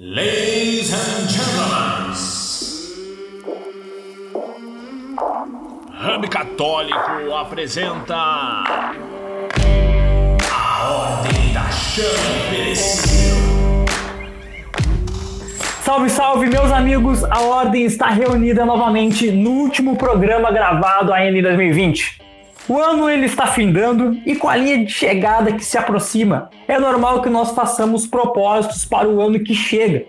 Ladies and gentlemen, Hub Católico apresenta a Ordem da Chama Perecível. Salve, salve, meus amigos! A Ordem está reunida novamente no último programa gravado ainda em 2020. O ano ele está findando e com a linha de chegada que se aproxima, é normal que nós façamos propósitos para o ano que chega.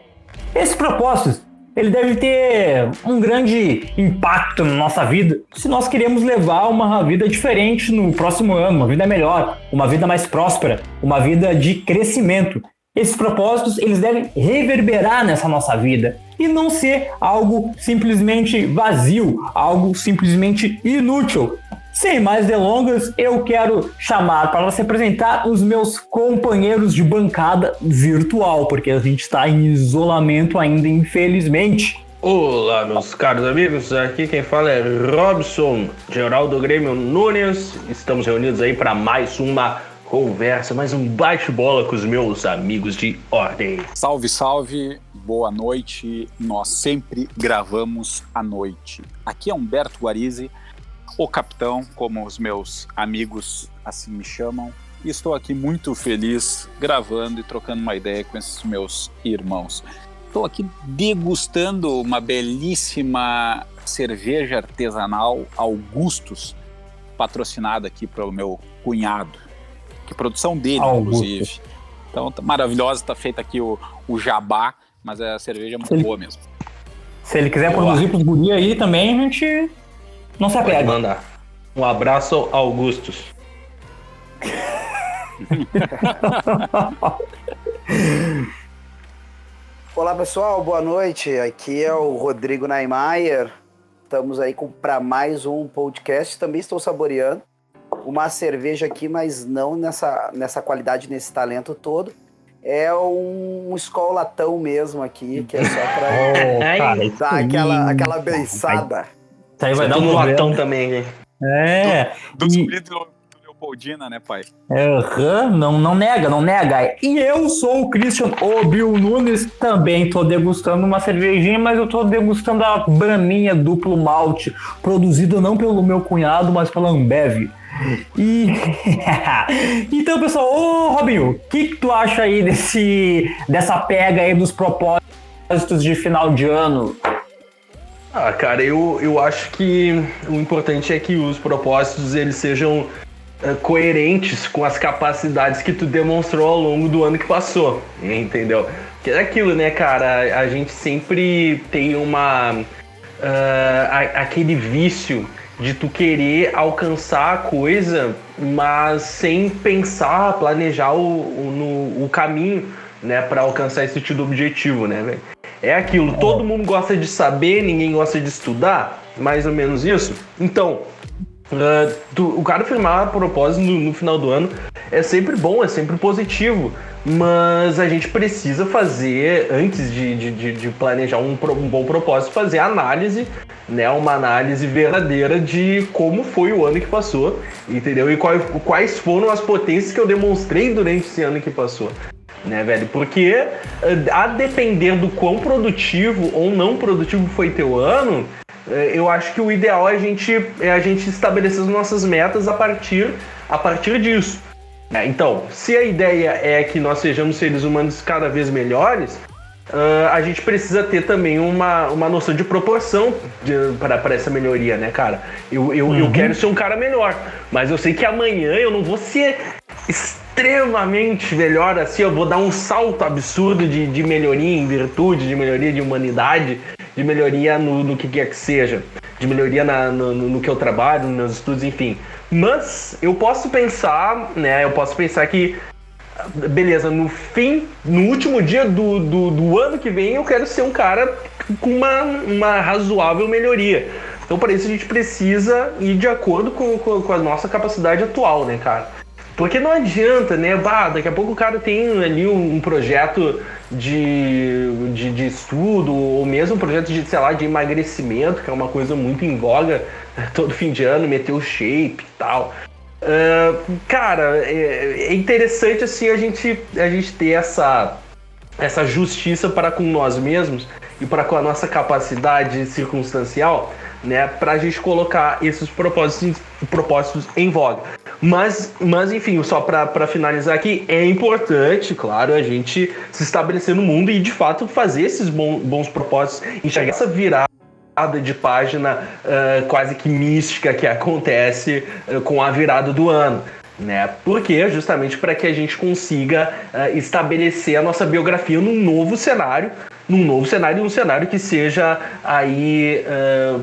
Esses propósitos, ele deve ter um grande impacto na nossa vida se nós queremos levar uma vida diferente no próximo ano, uma vida melhor, uma vida mais próspera, uma vida de crescimento. Esses propósitos, eles devem reverberar nessa nossa vida e não ser algo simplesmente vazio, algo simplesmente inútil. Sem mais delongas, eu quero chamar para se apresentar os meus companheiros de bancada virtual, porque a gente está em isolamento ainda, infelizmente. Olá, meus caros amigos, aqui quem fala é Robson, geral do Grêmio Nunes. Estamos reunidos aí para mais uma conversa, mais um bate-bola com os meus amigos de ordem. Salve, salve, boa noite. Nós sempre gravamos à noite. Aqui é Humberto Guarizi o capitão, como os meus amigos assim me chamam. E estou aqui muito feliz gravando e trocando uma ideia com esses meus irmãos. Estou aqui degustando uma belíssima cerveja artesanal Augustus, patrocinada aqui pelo meu cunhado. Que produção dele, Augusto. inclusive. Então, tá maravilhosa, está feita aqui o, o jabá, mas a cerveja é muito boa mesmo. Se ele quiser Boa. produzir para os guri aí também, a gente não se apega. Pode mandar. Um abraço, Augustus. Olá pessoal, boa noite. Aqui é o Rodrigo Naimayer. Estamos aí para mais um podcast. Também estou saboreando uma cerveja aqui, mas não nessa, nessa qualidade, nesse talento todo. É um, um Skol latão mesmo aqui, que é só para oh, dar aquela, aquela beiçada. Isso aí vai dar um latão também, né? É. Do, do, e... do Leopoldina, né, pai? Uhum, não, não nega, não nega. E eu sou o Christian Obil Nunes, também tô degustando uma cervejinha, mas eu tô degustando a Braminha Duplo Malte, produzida não pelo meu cunhado, mas pela Ambev. E então, pessoal, ô Robinho, o que, que tu acha aí desse dessa pega aí dos propósitos de final de ano? Ah, cara, eu, eu acho que o importante é que os propósitos eles sejam uh, coerentes com as capacidades que tu demonstrou ao longo do ano que passou, entendeu? Que é aquilo, né, cara? A gente sempre tem uma. Uh, aquele vício de tu querer alcançar a coisa, mas sem pensar, planejar o, o, no, o caminho, né, para alcançar esse tipo de objetivo, né, velho? É aquilo, todo mundo gosta de saber, ninguém gosta de estudar, mais ou menos isso. Então, uh, tu, o cara firmar propósito no, no, final do ano é sempre bom, é sempre positivo, mas a gente precisa fazer, antes de, de, de planejar um, um, bom propósito, fazer análise, né, uma análise verdadeira de como foi o ano que passou, entendeu? E quais, quais foram as potências que eu demonstrei durante esse ano que passou né, velho? Porque eh, a depender do quão produtivo ou não produtivo foi teu ano, eh, eu acho que o ideal é a gente, é a gente estabelecer as nossas metas a partir, a partir disso. É, então, se a ideia é que nós sejamos seres humanos cada vez melhores, uh, a gente precisa ter também uma, uma noção de proporção para essa melhoria, né, cara? Eu, eu, uhum. eu quero ser um cara melhor, mas eu sei que amanhã eu não vou ser extremamente melhor, assim, eu vou dar um salto absurdo de, de melhoria em virtude, de melhoria de humanidade, de melhoria no, no que quer que seja, de melhoria na, no, no, que eu trabalho, nos estudos, enfim. Mas eu posso pensar, né, eu posso pensar que, beleza, no fim, no último dia do, do, do ano que vem, eu quero ser um cara com uma, uma razoável melhoria. Então, para isso, a gente precisa ir de acordo com, com, com a nossa capacidade atual, né, cara? Porque não adianta, né? Bah, daqui a pouco o cara tem ali um, projeto de, de, de, estudo, ou mesmo um projeto de, sei lá, de emagrecimento, que é uma coisa muito em voga todo fim de ano, meter o shape e tal. Uh, cara, é, é, interessante assim a gente, a gente ter essa, essa justiça para com nós mesmos e para com a nossa capacidade circunstancial, né, para a gente colocar esses propósitos, propósitos em voga. Mas, mas enfim, só para finalizar aqui, é importante, claro, a gente se estabelecer no mundo e de fato fazer esses bons, bons propósitos, enxergar essa virada de página uh, quase que mística que acontece uh, com a virada do ano. Né? Porque justamente para que a gente consiga uh, estabelecer a nossa biografia num novo cenário, num novo cenário, um cenário que seja aí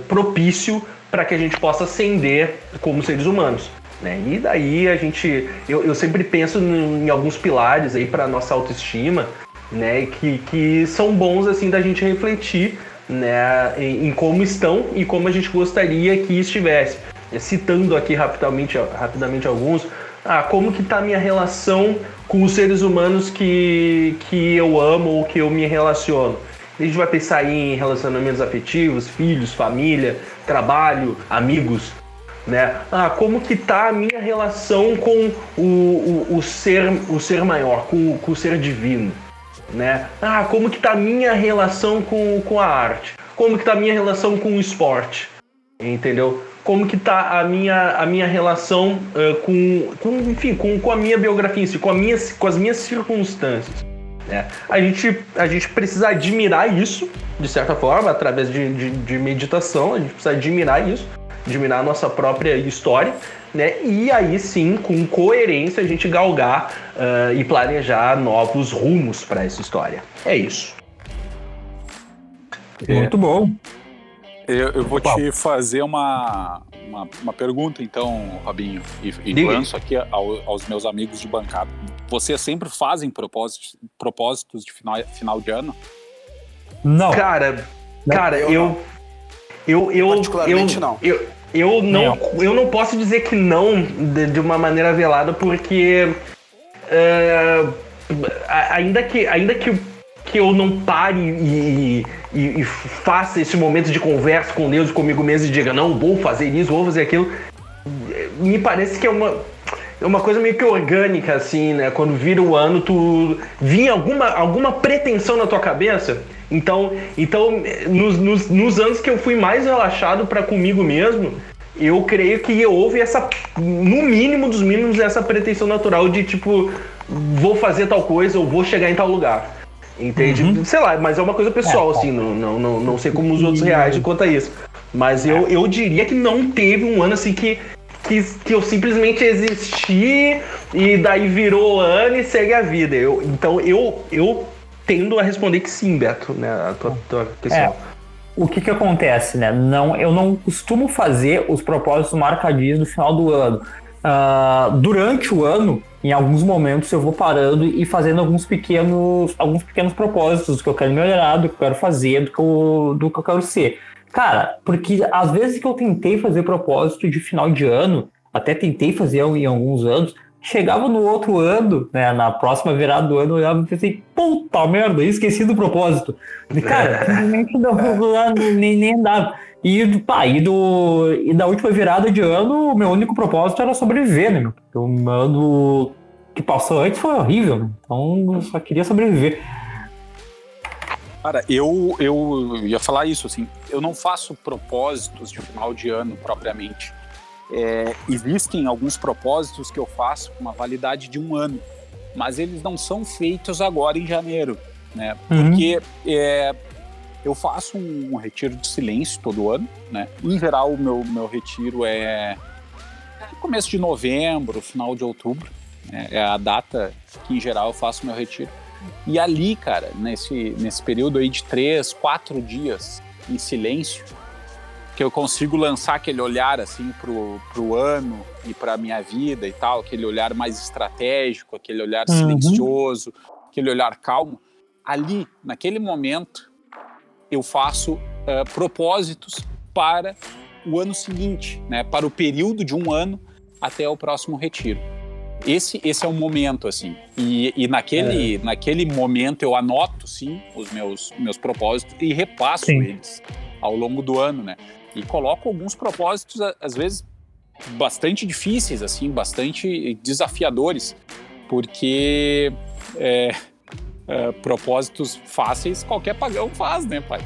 propício para que a gente possa ascender como seres humanos. Né? E daí a gente, eu, eu sempre penso em alguns pilares aí para nossa autoestima, né? Que, que são bons assim da gente refletir, né? Em, em, como estão e como a gente gostaria que estivesse. Citando aqui rapidamente, rapidamente alguns, ah, como que está a minha relação com os seres humanos que, que eu amo ou que eu me relaciono. A gente vai pensar em relacionamentos afetivos, filhos, família, trabalho, amigos, né? Ah, como que tá a minha relação com o, o, o ser, o ser maior, com, com, o ser divino, né? Ah, como que tá a minha relação com, com a arte? Como que tá a minha relação com o esporte? Entendeu? Como que tá a minha, a minha relação uh, com, com, enfim, com, com a minha biografia em si, com, a minha, com as minhas circunstâncias. Né? A, gente, a gente precisa admirar isso, de certa forma, através de, de, de meditação, a gente precisa admirar isso, admirar a nossa própria história, né? E aí sim, com coerência, a gente galgar uh, e planejar novos rumos para essa história. É isso. É. Muito bom. Eu, eu vou te fazer uma, uma, uma, pergunta, então, Robinho, e, e lanço aqui ao, aos meus amigos de bancada. Vocês sempre fazem propósitos, propósitos de final, final de ano? Não. Cara, cara, eu. Eu, eu, Particularmente eu, não. Eu, eu não, eu não posso dizer que não de, de uma maneira velada, porque uh, ainda que, ainda que, que eu não pare e, e, e, faça esse momento de conversa com Deus e comigo mesmo e diga, não, vou fazer isso, vou fazer aquilo, me parece que é uma, é uma coisa meio que orgânica, assim, né? Quando vira o ano, tu vinha alguma, alguma pretensão na tua cabeça então, então nos, nos, nos anos que eu fui mais relaxado para comigo mesmo, eu creio que houve essa, no mínimo dos mínimos, essa pretensão natural de tipo, vou fazer tal coisa ou vou chegar em tal lugar. Entende? Uhum. Sei lá, mas é uma coisa pessoal, assim, não, não, não, não sei como os outros reagem quanto a isso. Mas eu, eu diria que não teve um ano assim que, que, que eu simplesmente existi e daí virou ano e segue a vida. Eu, então eu, eu tendo a responder que sim, Beto, né? A tua, tua questão. É, o que que acontece, né? Não, eu não costumo fazer os propósitos marcadinhos no final do ano. Uh, durante o ano, em alguns momentos, eu vou parando e fazendo alguns pequenos, alguns pequenos propósitos do que eu quero melhorar, do que eu quero fazer, do que eu, do que eu quero ser. Cara, porque às vezes que eu tentei fazer propósito de final de ano, até tentei fazer em alguns anos, Chegava no outro ano, né, na próxima virada do ano, eu olhava e pensei, puta merda, esqueci do propósito. E, cara, simplesmente não, nem, nem andava. E, pá, e, do, e da última virada de ano, o meu único propósito era sobreviver, né, meu? Porque o ano que passou antes foi horrível, né? Então eu só queria sobreviver. Cara, eu, eu ia falar isso, assim, eu não faço propósitos de final de ano propriamente. É, existem alguns propósitos que eu faço com uma validade de um ano, mas eles não são feitos agora em janeiro, né? Uhum. Porque é, eu faço um, um, retiro de silêncio todo ano, né? Em geral, o meu, meu retiro é começo de novembro, final de outubro. Né? É a data que, em geral, eu faço meu retiro. E ali, cara, nesse, nesse período aí de três, quatro dias em silêncio, que eu consigo lançar aquele olhar assim pro, pro ano e para minha vida e tal, aquele olhar mais estratégico, aquele olhar uhum. silencioso, aquele olhar calmo. Ali, naquele momento, eu faço uh, propósitos para o ano seguinte, né, para o período de um ano até o próximo retiro. Esse, esse é o momento, assim. E, e naquele, é. naquele momento eu anoto, sim, os meus, meus propósitos e repasso sim. eles ao longo do ano, né? e coloco alguns propósitos, às vezes, bastante difíceis, assim, bastante desafiadores, porque é, eh, propósitos fáceis, qualquer pagão faz, né, pai?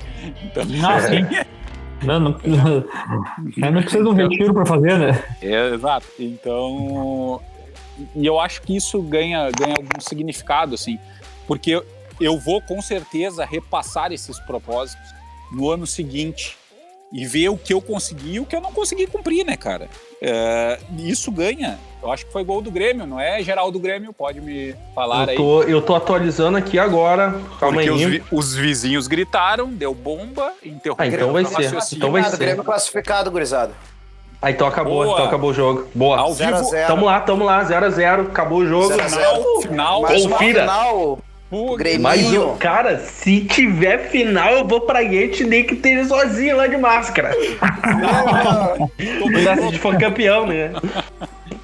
Então, Ah, sim. Não, não, não, não precisa de um retiro para fazer, né? É, exato. Então, e eu acho que isso ganha, ganha algum significado, assim, porque eu, vou com certeza repassar esses propósitos no ano seguinte e ver o que eu consegui e o que eu não consegui cumprir, né, cara? É, isso ganha. Eu acho que foi gol do Grêmio, não é geral do Grêmio? Pode me falar Eu aí. tô, eu tô atualizando aqui agora. Calma Porque aí. os, vi- os vizinhos gritaram, deu bomba, interrompeu Ah, então vai o ser. Então vai ser. Grêmio classificado, gurizada. Ah, então acabou, Boa. então acabou o jogo. Boa. Ao Zero vivo, zero. Tamo lá, tamo lá, 0x0, acabou o jogo. Zero a zero. final, Confira. final, Grêmio. Mas, Minho. cara, se tiver final, eu vou pra Gate nem que esteja sozinho lá de máscara. Se for campeão, né?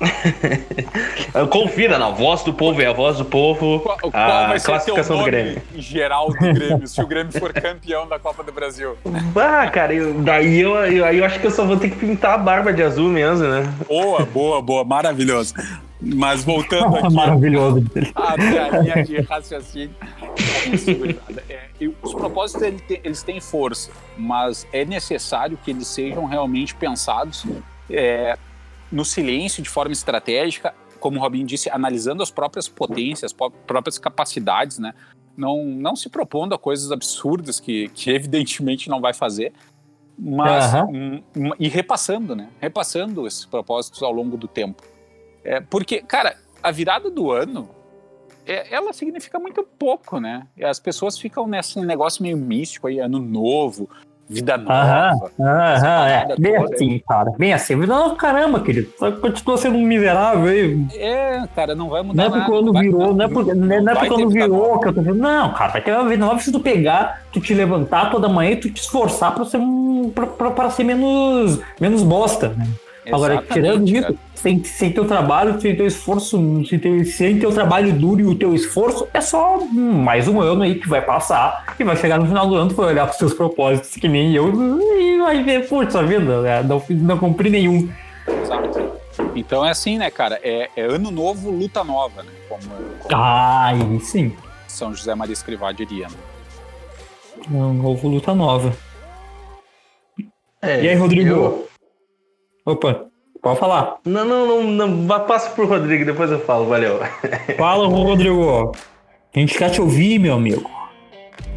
Confira, não. Voz do povo é a voz do povo. Qual, qual a vai ser classificação do Grêmio. geral do Grêmio, se o Grêmio for campeão da Copa do Brasil? Ah, cara, eu- daí eu, eu, eu acho que eu só vou ter que pintar a barba de azul mesmo, né? Boa, boa, boa, maravilhoso. Mas voltando aqui Maravilhoso. a linha de raciocínio. é isso. É, os propósitos ele te- eles têm força, mas é necessário que eles sejam realmente pensados é, no silêncio, de forma estratégica, como o Robin disse, analisando as próprias potências, as próprias capacidades, né? Não, não se propondo a coisas absurdas que, que evidentemente não vai fazer, mas Aham. hum, hum, e repassando, né? Repassando esses propósitos ao longo do tempo. É, porque, cara, a virada do ano, é- ela significa muito pouco, né? As pessoas ficam nesse negócio meio místico aí, ano novo, vida nova. aham, é. Bem toda. assim, cara. Bem assim. Não, caramba, querido. Só Continua sendo um miserável aí. É, cara, não vai Não mudar é porque nada. quando vai- virou, não é porque, não é vai porque quando vida virou nova. que eu tô dizendo. Não, cara, vai ter uma vida nova se tu pegar, tu te levantar toda manhã e tu te esforçar pra ser um. pra, pra, pra ser menos, menos bosta, né? Agora, tirando isso, cara. sem, sem teu trabalho, sem teu esforço, sem teu, sem teu trabalho duro e o teu esforço, é só hum, mais um ano aí que vai passar e vai chegar no final do ano, tu vai olhar pros seus propósitos, que nem eu, e vai ver, putz, a vida, né? não, não cumpri nenhum. Exato. Então é assim, né, cara? É, é ano novo, luta nova, né? Como, como Ah, sim. São José Maria Escrivá diria. Né? Um novo luta nova. É, E aí, Rodrigo? eu- Opa, pode falar. Não, não, não, não. vá- Passa pro Rodrigo, depois eu falo, valeu. Fala, Rodrigo. A gente quer te ouvir, meu amigo.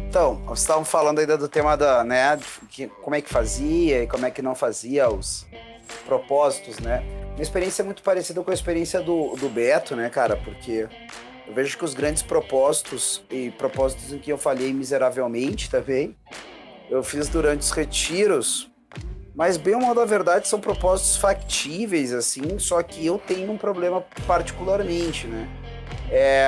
Então, vocês estavam falando ainda do tema da, né, que- como é que fazia e como é que não fazia os propósitos, né? Minha experiência é muito parecida com a experiência do, do Beto, né, cara? Porque eu vejo que os grandes propósitos e propósitos em que eu falhei miseravelmente também, eu fiz durante os retiros, mas bem ou mal da verdade são propósitos factíveis, assim, só que eu tenho um problema particularmente, né? É,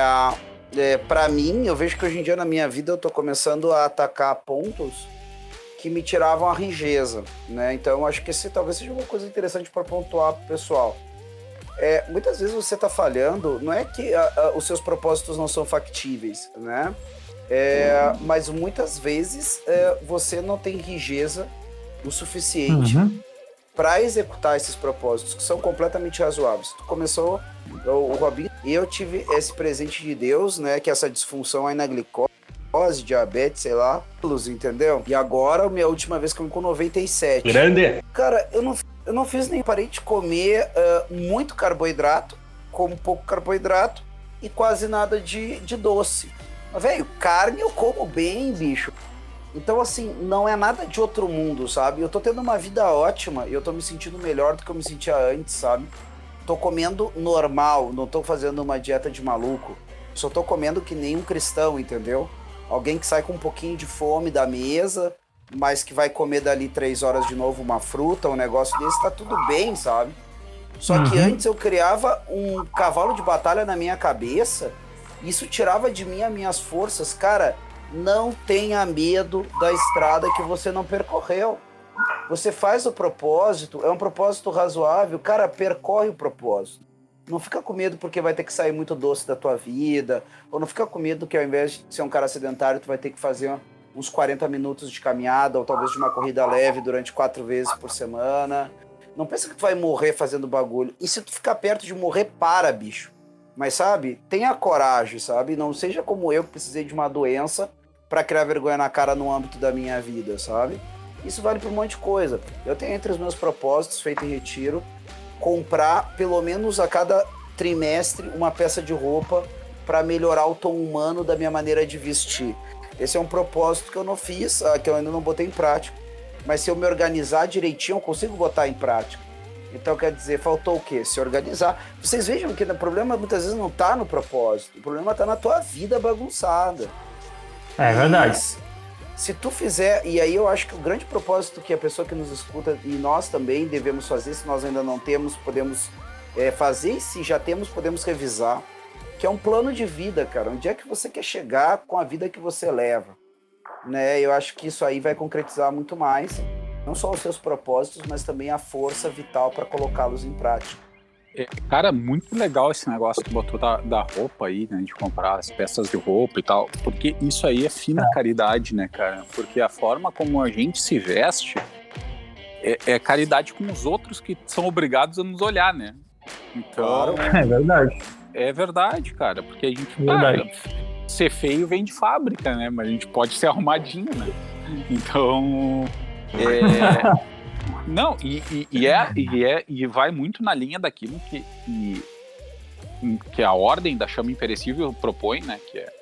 é, para mim, eu vejo que hoje em dia na minha vida eu tô começando a atacar pontos que me tiravam a ringeza, né? Então acho que esse talvez seja uma coisa interessante para pontuar pro pessoal. É, muitas vezes você tá falhando, não é que a- a- os seus propósitos não são factíveis, né? É, mas muitas vezes é, você não tem ringeza o suficiente Uhum. para executar esses propósitos que são completamente razoáveis. Tu começou o, o Robin e eu tive esse presente de Deus, né, que é essa disfunção aí na glicose, diabetes, sei lá, luz, entendeu? E agora, a minha última vez que eu me com 97. Grande. Cara, eu não, eu não fiz nem parei de comer ah, muito carboidrato, como pouco carboidrato e quase nada de, de doce. Mas, velho, carne eu como bem, bicho. Então, assim, não é nada de outro mundo, sabe? Eu tô tendo uma vida ótima e eu tô me sentindo melhor do que eu me sentia antes, sabe? Tô comendo normal, não tô fazendo uma dieta de maluco. Só tô comendo que nem um cristão, entendeu? Alguém que sai com um pouquinho de fome da mesa, mas que vai comer dali três horas de novo uma fruta, um negócio desse, tá tudo bem, sabe? Só que Uhum. antes eu criava um cavalo de batalha na minha cabeça, isso tirava de mim as minhas forças. Cara, não tenha medo da estrada que você não percorreu. Você faz o propósito, é um propósito razoável, cara, percorre o propósito. Não fica com medo porque vai ter que sair muito doce da tua vida, ou não fica com medo que ao invés de ser um cara sedentário, tu vai ter que fazer uns 40 minutos de caminhada, ou talvez de uma corrida leve durante quatro vezes por semana. Não pensa que tu vai morrer fazendo bagulho. E se tu ficar perto de morrer, para, bicho. Mas sabe, tenha coragem, sabe? Não seja como eu que precisei de uma doença para criar vergonha na cara no âmbito da minha vida, sabe? Isso vale para um monte de coisa. Eu tenho entre os meus propósitos feito em retiro comprar pelo menos a cada trimestre uma peça de roupa para melhorar o tom humano da minha maneira de vestir. Esse é um propósito que eu não fiz, ah, que eu ainda não botei em prática. Mas se eu me organizar direitinho, eu consigo botar em prática. Então, quer dizer, faltou o quê? Se organizar. Vocês vejam que o problema muitas vezes não está no propósito. O problema está na tua vida bagunçada. É verdade. Se tu fizer, e aí eu acho que o grande propósito que a pessoa que nos escuta e nós também devemos fazer, se nós ainda não temos, podemos é, fazer, e se já temos, podemos revisar, que é um plano de vida, cara. Onde é que você quer chegar com a vida que você leva? Né? Eu acho que isso aí vai concretizar muito mais não só os seus propósitos, mas também a força vital para colocá-los em prática. É, cara, muito legal esse negócio que botou da, da roupa aí, né? De comprar as peças de roupa e tal. Porque isso aí é fina é. caridade, né, cara? Porque a forma como a gente se veste é, é, caridade com os outros que são obrigados a nos olhar, né? Então. Claro. É verdade. É verdade, cara. Porque a gente. Verdade. Cara, ser feio vem de fábrica, né? Mas a gente pode ser arrumadinho, né? Então. É, não, e, e, e, é, e, é, e vai muito na linha daquilo que, e, que a ordem da chama imperecível propõe, né? Que é,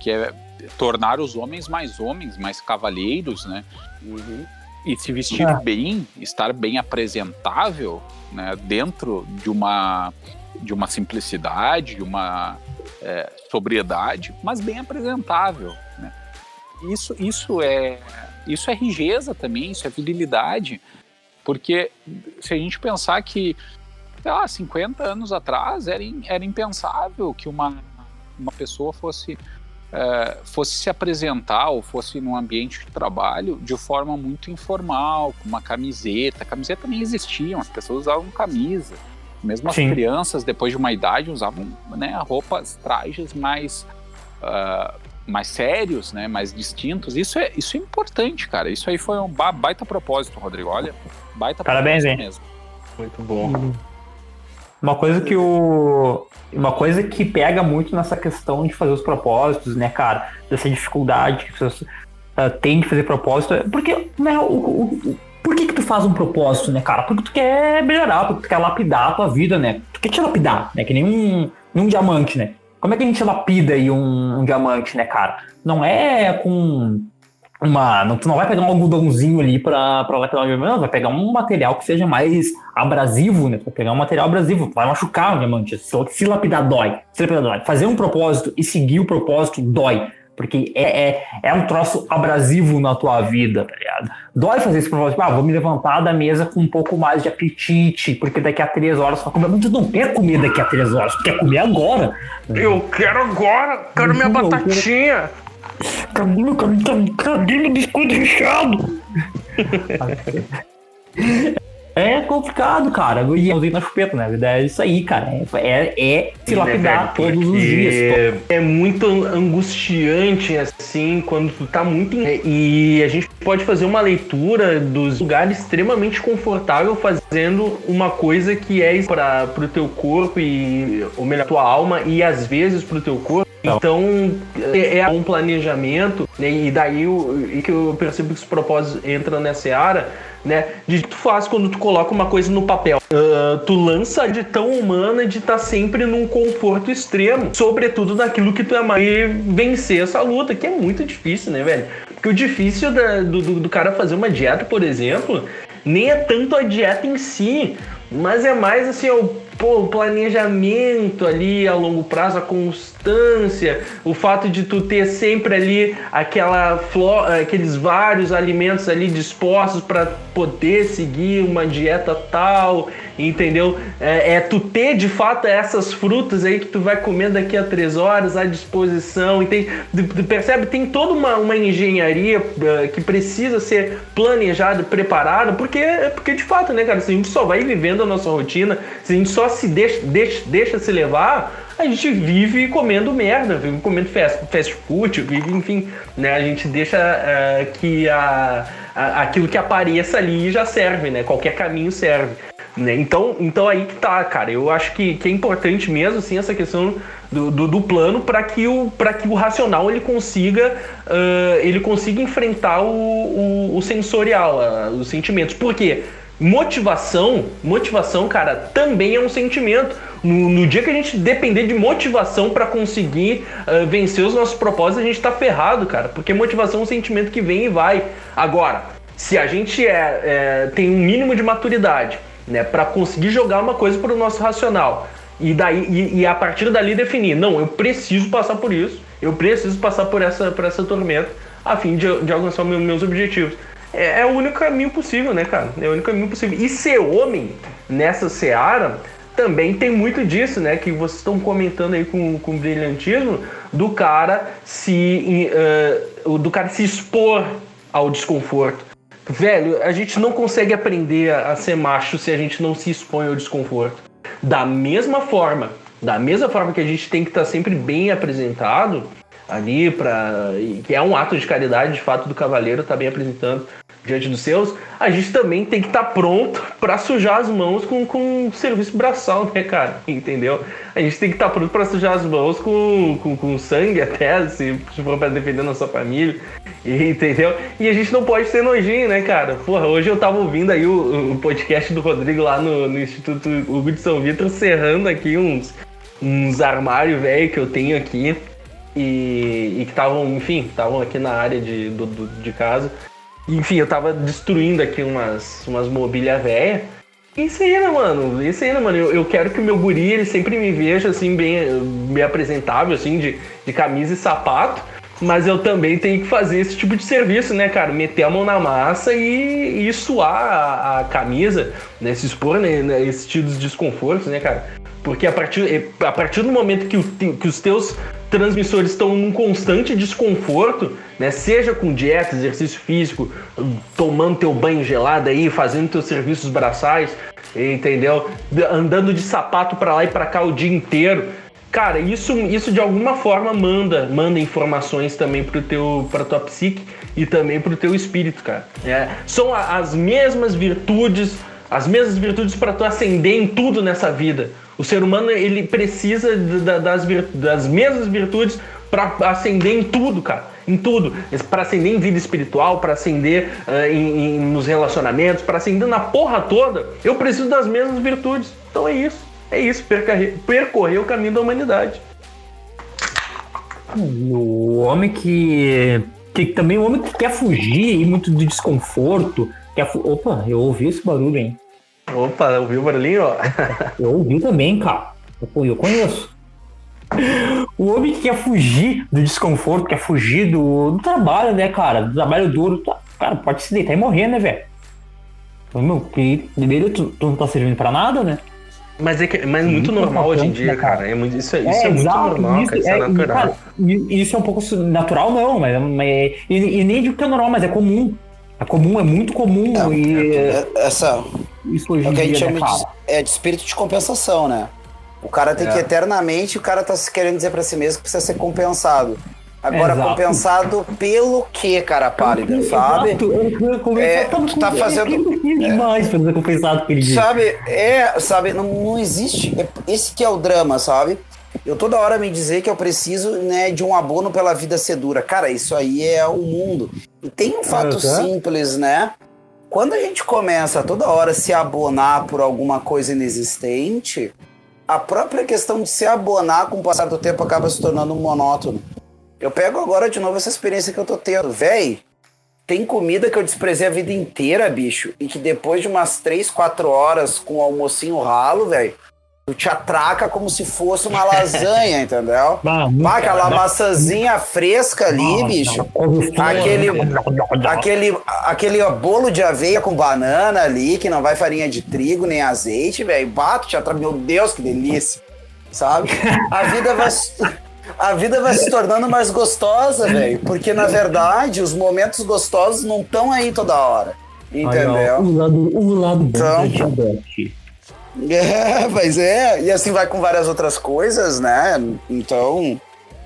que é tornar os homens mais homens, mais cavalheiros, né? Uhum. E se vestir é. bem, estar bem apresentável, né? Dentro de uma de uma simplicidade, de uma é, sobriedade, mas bem apresentável, né? Isso, isso é isso é riqueza também, isso é virilidade, porque se a gente pensar que, sei lá, 50 anos atrás era, era impensável que uma, uma pessoa fosse, é, fosse se apresentar ou fosse num ambiente de trabalho de forma muito informal, com uma camiseta. Camiseta nem existia, as pessoas usavam camisa. Mesmo Sim. as crianças, depois de uma idade, usavam né, roupas, trajes mais uh, mais sérios, né, mais distintos. Isso é, isso é importante, cara. Isso aí foi um baita propósito, Rodrigo. Olha, baita Parabéns, hein? mesmo. Muito bom. Uma coisa que o uma coisa que pega muito nessa questão de fazer os propósitos, né, cara, dessa dificuldade que as pessoas uh, têm de fazer propósito, é porque né, o, o, o, por que que tu faz um propósito, né, cara? Porque tu quer melhorar, porque tu quer lapidar a tua vida, né? Tu quer te lapidar, né? Que nem um, um diamante, né? Como é que a gente lapida aí um, um diamante, né, cara? Não é com uma. Não, tu não vai pegar um algodãozinho ali pra, pra um diamante, não, vai pegar um material que seja mais abrasivo, né? Tu vai pegar um material abrasivo, vai machucar o diamante. Se, se lapidar dói. Se lapidar dói. Fazer um propósito e seguir o propósito dói. Porque é, é, é um troço abrasivo na tua vida, tá ligado? Dói fazer esse propósito. Ah, vou me levantar da mesa com um pouco mais de apetite, porque daqui a três horas vai comer. Tu não quer comer daqui a três horas, tu quer comer agora. Eu quero agora, quero minha batatinha. Cadê meu, cadê meu biscoito recheado? É complicado, cara. E eu usei na chupeta, né? É isso aí, cara. É, é, é se né, lapidar é, todos os dias. É muito angustiante, assim, quando tu tá muito. Em... E a gente pode fazer uma leitura dos lugares extremamente confortável fazendo uma coisa que é para pro teu corpo e, ou melhor, tua alma e às vezes pro teu corpo. Então, é, é um planejamento, né? E daí o, e que eu percebo que os propósitos entram nessa área né? De tu faz quando tu coloca uma coisa no papel. Uh, tu lança de tão humana de estar tá sempre num conforto extremo, sobretudo naquilo que tu é mais vencer essa luta, que é muito difícil, né, velho? Porque o difícil da, do, do cara fazer uma dieta, por exemplo, nem é tanto a dieta em si, mas é mais assim, o, pô, o planejamento ali a longo prazo, a constância, o fato de tu ter sempre ali aquela aqueles vários alimentos ali dispostos para poder seguir uma dieta tal, entendeu? É, é, tu ter de fato essas frutas aí que tu vai comer daqui a três horas à disposição, e tu percebe? Tem toda uma, uma engenharia uh, que precisa ser planejada, preparada, porque, porque de fato, né, cara, se a gente só vai vivendo a nossa rotina, se a gente só se deixa, deixa, deixa se levar, a gente vive comendo merda, vive comendo fast, fast food, vive, enfim, né? A gente deixa uh, que a, a, aquilo que apareça ali já serve, né? Qualquer caminho serve. Né? Então, então aí que tá, cara. Eu acho que, que é importante mesmo assim, essa questão do, do, do plano para que, o, que o racional ele consiga, uh, ele consiga enfrentar o, o, o sensorial, uh, os sentimentos. Por quê? Motivação, motivação, cara, também é um sentimento. No, no dia que a gente depender de motivação para conseguir uh, vencer os nossos propósitos, a gente tá ferrado, cara. Porque motivação é um sentimento que vem e vai. Agora, se a gente é, é tem um mínimo de maturidade, né, para conseguir jogar uma coisa para o nosso racional e daí e, e, a partir dali definir, não, eu preciso passar por isso, eu preciso passar por essa por essa tormenta a fim de, de alcançar meus, meus objetivos. É, é, o único caminho possível, né, cara? É o único caminho possível. E ser homem nessa seara também tem muito disso, né? Que vocês estão comentando aí com, com brilhantismo do cara se uh, do cara se expor ao desconforto, Velho, a gente não consegue aprender a ser macho se a gente não se expõe ao desconforto. Da mesma forma, da mesma forma que a gente tem que estar sempre bem apresentado ali para que é um ato de caridade de fato do cavaleiro estar tá bem apresentando diante dos seus, a gente também tem que estar tá pronto para sujar as mãos com, com serviço braçal, né, cara? Entendeu? A gente tem que estar tá pronto para sujar as mãos com, com, com sangue até, se, se for para defender nossa família, entendeu? E a gente não pode ser nojinho, né, cara? Porra, hoje eu tava ouvindo aí o, o podcast do Rodrigo lá no, no Instituto Hugo de São Vitor, cerrando aqui uns, uns armários velho que eu tenho aqui. E, e que estavam, enfim, estavam aqui na área de, do, do, de casa. Enfim, eu tava destruindo aqui umas, umas mobília velha. Isso aí, né, mano? Isso aí, né, mano? Eu, eu quero que o meu guri, ele sempre me veja, assim, bem, bem apresentável, assim, de, de camisa e sapato. Mas eu também tenho que fazer esse tipo de serviço, né, cara? Meter a mão na massa e, e suar a, a camisa, né? Se expor né, nesses tipos de desconfortos, né, cara? Porque a partir, a partir do momento que, o, que os teus transmissores estão num constante desconforto, né? Seja com dieta, exercício físico, tomando teu banho gelado aí, fazendo teus serviços braçais, entendeu? Andando de sapato para lá e para cá o dia inteiro. Cara, isso, isso de alguma forma manda, manda informações também pro teu, pra tua psique e também pro teu espírito, cara. É, são as mesmas virtudes, as mesmas virtudes para tu ascender em tudo nessa vida. O ser humano ele precisa das, das mesmas virtudes para ascender em tudo, cara. Em tudo. Para ascender em vida espiritual, para ascender uh, em, em, nos relacionamentos, para ascender na porra toda, eu preciso das mesmas virtudes. Então é isso. É isso. Percorrer, percorrer o caminho da humanidade. O homem que. que também o homem que quer fugir muito do desconforto. Quer fu... Opa, eu ouvi esse barulho, hein? Opa, ouviu o barulhinho? eu ouvi também, cara. Eu, eu conheço. O homem que quer fugir do desconforto, quer fugir do, do trabalho, né, cara? Do trabalho duro. Tá, cara, pode se deitar e morrer, né, velho? Meu, que primeiro tu, tu, não tá servindo pra nada, né? Mas é, que, mas é muito normal hoje em dia, né, cara. É muito, isso, é, isso é, é muito normal, isso, cara. Isso é, é natural. Cara, isso é um pouco natural, não, mas, mas e, e, nem digo que é normal, mas é comum. É comum, é muito comum. É, e, essa. Isso hoje é o que a gente chama de, é de espírito de compensação, né? O cara tem é. que eternamente, o cara tá querendo dizer para si mesmo que precisa ser compensado. Agora, Exato. compensado pelo que, cara pálida, sabe? Exato. É, tu tá fazendo. É demais pra ser compensado pelo Sabe, é, sabe, não, não existe. É, esse que é o drama, sabe? Eu toda hora me dizer que eu preciso né, de um abono pela vida ser dura. Cara, isso aí é o mundo. E tem um fato simples, né? Quando a gente começa toda hora a se abonar por alguma coisa inexistente, a própria questão de se abonar com o passar do tempo acaba se tornando monótono. Eu pego agora de novo essa experiência que eu tô tendo. Véi, tem comida que eu desprezei a vida inteira, bicho, e que depois de umas 3, 4 horas com o almocinho ralo, velho, Tu te atraca como se fosse uma lasanha, entendeu? Bah, aquela maçãzinha fresca ali, bicho. Aquele, aquele, aquele bolo de aveia com banana ali, que não vai farinha de trigo nem azeite, velho. Bato, te atraca. Meu Deus, que delícia. Sabe? A vida vai. A vida vai se tornando mais gostosa, velho. Porque, na verdade, os momentos gostosos não estão aí toda hora. Entendeu? Aí, ó, o lado, o lado bom então, é, mas é. E assim vai com várias outras coisas, né? Então.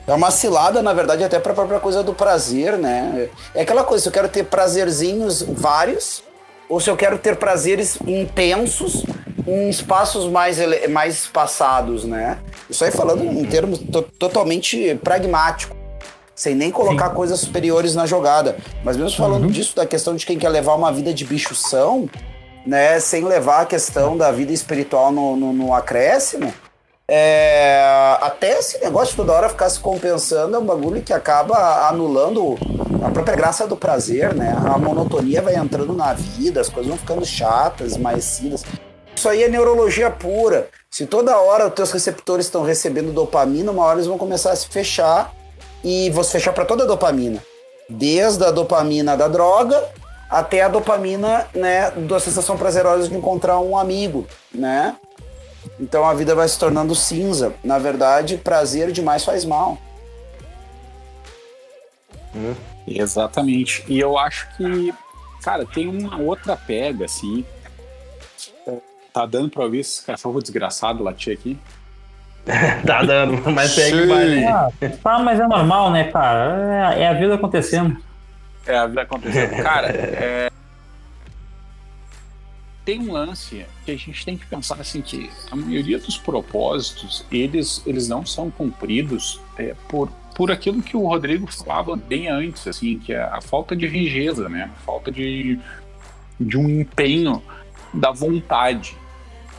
É uma cilada, na verdade, até pra própria coisa do prazer, né? É aquela coisa, se eu quero ter prazerzinhos vários, ou se eu quero ter prazeres intensos em espaços mais, mais espaçados, né? Isso aí falando em termos to- totalmente pragmáticos, sem nem colocar coisas superiores na jogada. Mas mesmo falando disso, da questão de quem quer levar uma vida de bichução, né? Sem levar a questão da vida espiritual no, no, no acréscimo, é, até esse negócio toda hora ficar se compensando é um bagulho que acaba anulando a própria graça do prazer, né? A monotonia vai entrando na vida, as coisas vão ficando chatas, maecidas. Isso aí é neurologia pura. Se toda hora os teus receptores estão recebendo dopamina, uma hora eles vão começar a se fechar e vão se fechar para toda a dopamina. Desde a dopamina da droga até a dopamina, né, da sensação prazerosa de encontrar um amigo, né? Então a vida vai se tornando cinza. Na verdade, prazer demais faz mal. Exatamente. E eu acho que, cara, tem uma outra pega, assim. Tá dando pra ouvir esse cachorro desgraçado latir aqui? Tá dando, mas segue o baile. Ah, tá, mas é normal, né, cara? É, é a vida acontecendo. É, a vida acontecendo. Cara, é... tem um lance que a gente tem que pensar assim que a maioria dos propósitos, eles, eles não são cumpridos é, por, por aquilo que o Rodrigo falava bem antes, assim, que é a falta de rigidez, né? A falta de, de um empenho da vontade.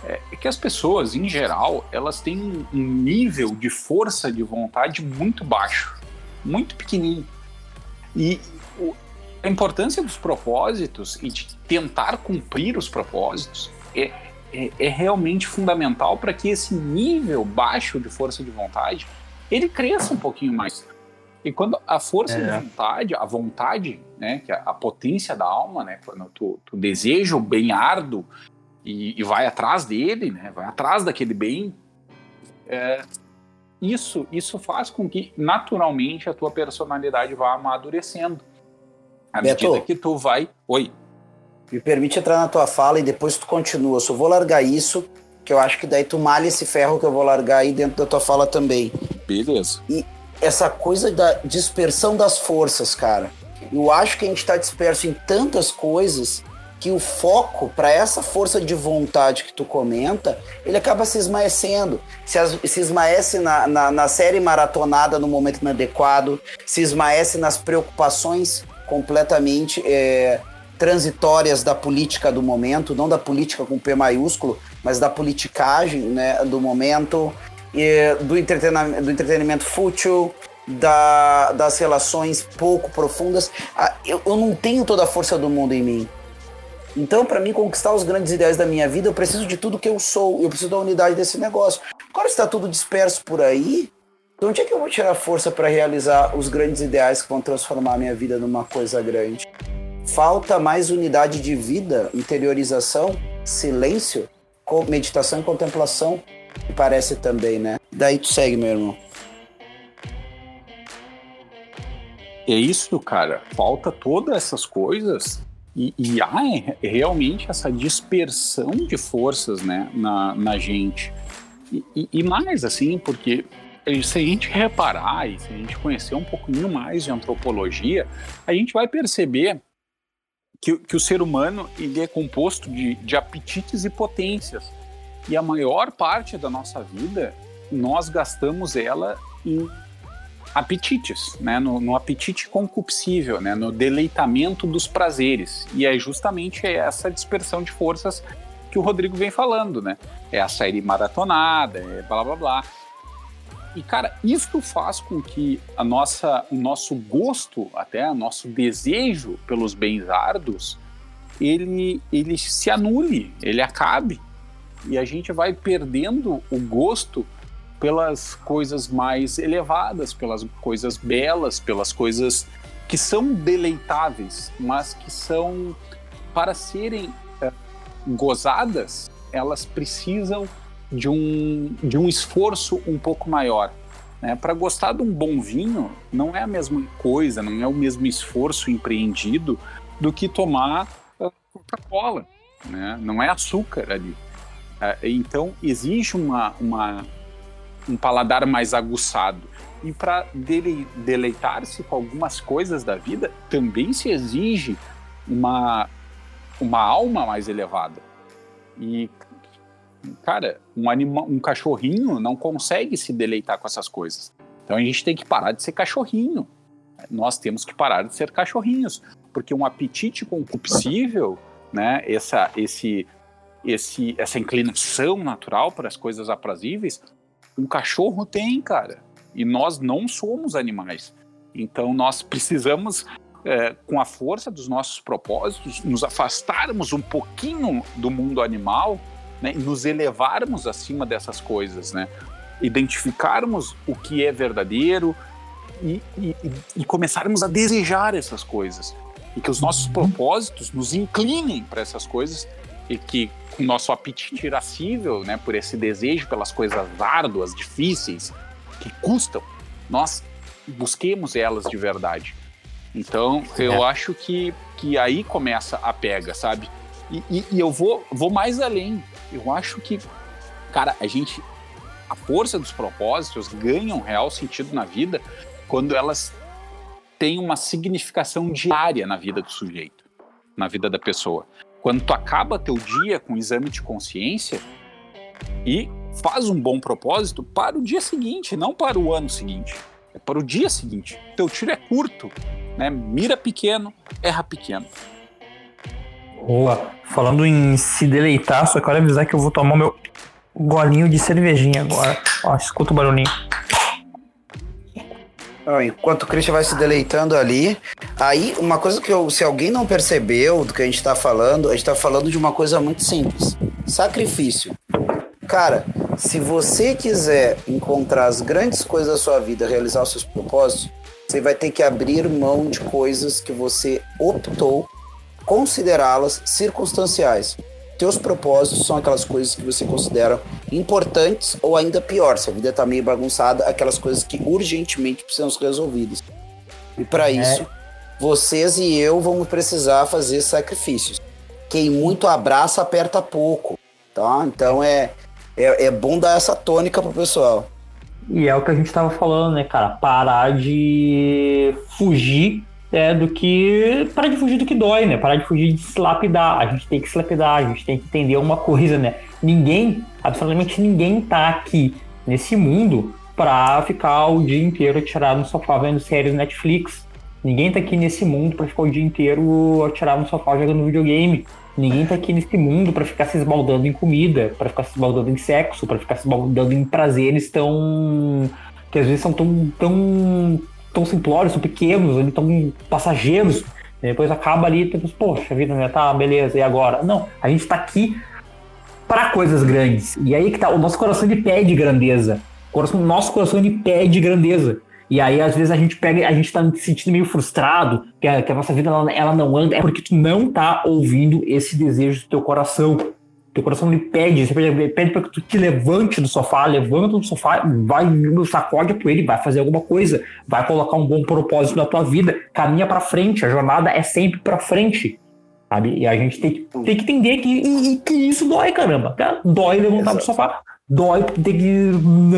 É que as pessoas, em geral, elas têm um nível de força de vontade muito baixo, muito pequenininho. E a importância dos propósitos e de tentar cumprir os propósitos é, é, é realmente fundamental para que esse nível baixo de força de vontade ele cresça um pouquinho mais. E quando a força É. de vontade, a vontade, né, que é a potência da alma, né, quando tu, tu deseja o bem árduo e, e vai atrás dele, né, vai atrás daquele bem, é, isso, isso faz com que naturalmente a tua personalidade vá amadurecendo. À Beto. medida que tu vai. Oi. Me permite entrar na tua fala e depois tu continua. Eu só vou largar isso, que eu acho que daí tu malha esse ferro que eu vou largar aí dentro da tua fala também. Beleza. essa coisa da dispersão das forças, cara. Eu acho que a gente está disperso em tantas coisas que o foco para essa força de vontade que tu comenta, ele acaba se esmaecendo. Se, as- se esmaece na, na, na série maratonada no momento inadequado, se esmaece nas preocupações completamente é, transitórias da política do momento, não da política com P maiúsculo, mas da politicagem né, do momento, e do, entretenimento, do entretenimento fútil, da- das relações pouco profundas. Ah, eu, eu não tenho toda a força do mundo em mim. Então, para mim conquistar os grandes ideais da minha vida, eu preciso de tudo que eu sou. Eu preciso da unidade desse negócio. Agora está tudo disperso por aí. De onde é que eu vou tirar força para realizar os grandes ideais que vão transformar a minha vida numa coisa grande? Falta mais unidade de vida, interiorização, silêncio, meditação e contemplação, me parece também, né? Daí tu segue, meu irmão. É isso, cara. Falta todas essas coisas e, e há é, realmente essa dispersão de forças né, na, na gente. E, e- e mais assim, porque se a gente reparar e se a gente conhecer um pouquinho mais de antropologia, a gente vai perceber que, o- que o ser humano ele é composto de, de apetites e potências. E a maior parte da nossa vida, nós gastamos ela em apetites, né? no, no apetite concupiscível, né? no deleitamento dos prazeres. E é justamente essa dispersão de forças que o Rodrigo vem falando, né? É a série maratonada, é blá blá blá. E, cara, isso faz com que a nossa, o nosso gosto, até nosso desejo pelos bens árduos, ele, ele se anule, ele acabe. E a gente vai perdendo o gosto pelas coisas mais elevadas, pelas coisas belas, pelas coisas que são deleitáveis, mas que são, para serem eh, gozadas, elas precisam de um, de um esforço um pouco maior. Né? Para gostar de um bom vinho, não é a mesma coisa, não é o mesmo esforço empreendido do que tomar eh, Coca-Cola. Né? Não é açúcar ali. Eh, Então, exige uma, uma, um paladar mais aguçado. E para dele, deleitar-se com algumas coisas da vida, também se exige uma, uma alma mais elevada. E Cara, um, anima, um cachorrinho não consegue se deleitar com essas coisas. Então a gente tem que parar de ser cachorrinho. Nós temos que parar de ser cachorrinhos, porque um apetite concupiscível, né, essa, esse, esse, essa inclinação natural para as coisas aprazíveis, um cachorro tem, cara. E nós não somos animais. Então nós precisamos, é, com a força dos nossos propósitos, nos afastarmos um pouquinho do mundo animal né, e nos elevarmos acima dessas coisas, né? Identificarmos o que é verdadeiro e, e, e começarmos a desejar essas coisas. E que os nossos uhum. propósitos nos inclinem para essas coisas e que o nosso apetite irascível, né, por esse desejo pelas coisas árduas, difíceis, que custam, nós busquemos elas de verdade. Então, eu é. acho que, que aí começa a pega, sabe? E, e, e, eu vou, vou mais além. Eu acho que, cara, a gente. A força dos propósitos ganha um real sentido na vida quando elas têm uma significação diária na vida do sujeito, na vida da pessoa. Quando tu acaba teu dia com um exame de consciência e faz um bom propósito para o dia seguinte, não para o ano seguinte. É para o dia seguinte. Teu tiro é curto, né? Mira pequeno, erra pequeno. Boa. Falando em se deleitar, só quero avisar que eu vou tomar meu golinho de cervejinha agora. Ó, escuta o barulhinho. Enquanto o Christian vai se deleitando ali, aí uma coisa que eu, se alguém não percebeu do que a gente está falando, a gente está falando de uma coisa muito simples: sacrifício. Cara, se você quiser encontrar as grandes coisas da sua vida, realizar os seus propósitos, você vai ter que abrir mão de coisas que você optou considerá-las circunstanciais. Teus propósitos são aquelas coisas que você considera importantes ou ainda pior, se a vida está meio bagunçada, aquelas coisas que urgentemente precisam ser resolvidas. E para é. isso, vocês e eu vamos precisar fazer sacrifícios. Quem muito abraça, aperta pouco. Tá? Então é, é, é bom dar essa tônica pro pessoal. E é o que a gente tava falando, né, cara? Parar de fugir é, do que. Parar de fugir do que dói, né? Parar de fugir de se lapidar. A gente tem que se lapidar, a gente tem que entender uma coisa, né? Ninguém, absolutamente ninguém tá aqui nesse mundo pra ficar o dia inteiro tirado no sofá vendo séries Netflix. Ninguém tá aqui nesse mundo pra ficar o dia inteiro tirado no sofá jogando videogame. Ninguém tá aqui nesse mundo para ficar se esbaldando em comida, para ficar se esbaldando em sexo, para ficar se esbaldando em prazeres tão. que às vezes são tão, tão, tão simplórios, são pequenos, tão passageiros. Depois acaba ali, tipo, poxa, vida, né? Tá, beleza, e agora? Não, a gente tá aqui para coisas grandes. E aí que tá, o nosso coração ele pede grandeza. O coração, nosso coração ele pede grandeza. E aí, às vezes, a gente pega, a gente tá se sentindo meio frustrado, que a, que a nossa vida ela, ela, não anda, é porque tu não tá ouvindo esse desejo do teu coração. Teu coração lhe pede, você pede, para que tu te levante do sofá, levanta do sofá, vai, sacode a poeira, vai fazer alguma coisa, vai colocar um bom propósito na tua vida, caminha para frente, a jornada é sempre para frente. Sabe? E a gente tem que, tem que entender que, que isso dói, caramba. Dói levantar Exato. do sofá dói ter que.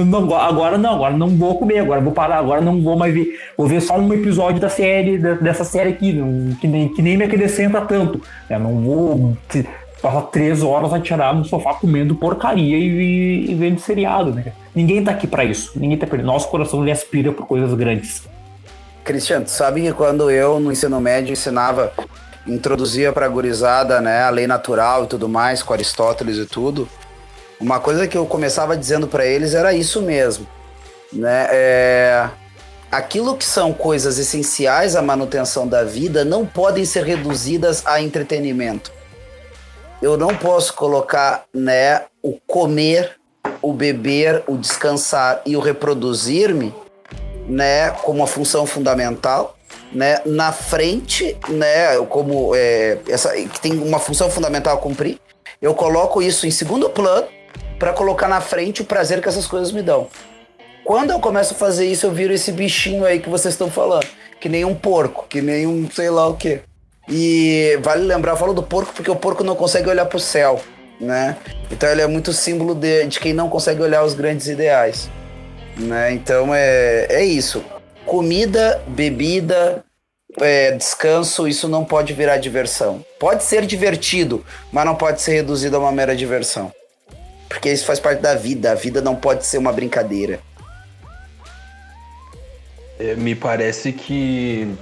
Não, agora não, agora não vou comer, agora vou parar, agora não vou mais ver. Vou ver só um episódio da série, dessa série aqui, que nem, que nem me acrescenta tanto. Eu não vou passar três horas atirar no sofá comendo porcaria e, e vendo seriado, né? Ninguém tá aqui para isso. Ninguém tá aqui. Nosso coração ele aspira por coisas grandes. Cristiano, sabe que quando eu no ensino médio ensinava, introduzia pra gurizada, né, a lei natural e tudo mais, com Aristóteles e tudo, uma coisa que eu começava dizendo para eles era isso mesmo, né? É, aquilo que são coisas essenciais à manutenção da vida não podem ser reduzidas a entretenimento. Eu não posso colocar, né, o comer, o beber, o descansar e o reproduzir-me, né, como uma função fundamental, né, na frente, né, como é, essa que tem uma função fundamental a cumprir. Eu coloco isso em segundo plano para colocar na frente o prazer que essas coisas me dão. Quando eu começo a fazer isso, eu viro esse bichinho aí que vocês estão falando. Que nem um porco, que nem um sei lá o quê. E vale lembrar, eu falo do porco porque o porco não consegue olhar para o céu, né? Então ele é muito símbolo de, de quem não consegue olhar os grandes ideais. Né? Então é, é isso. Comida, bebida, é, descanso, isso não pode virar diversão. Pode ser divertido, mas não pode ser reduzido a uma mera diversão. Porque isso faz parte da vida. A vida não pode ser uma brincadeira. É, me parece que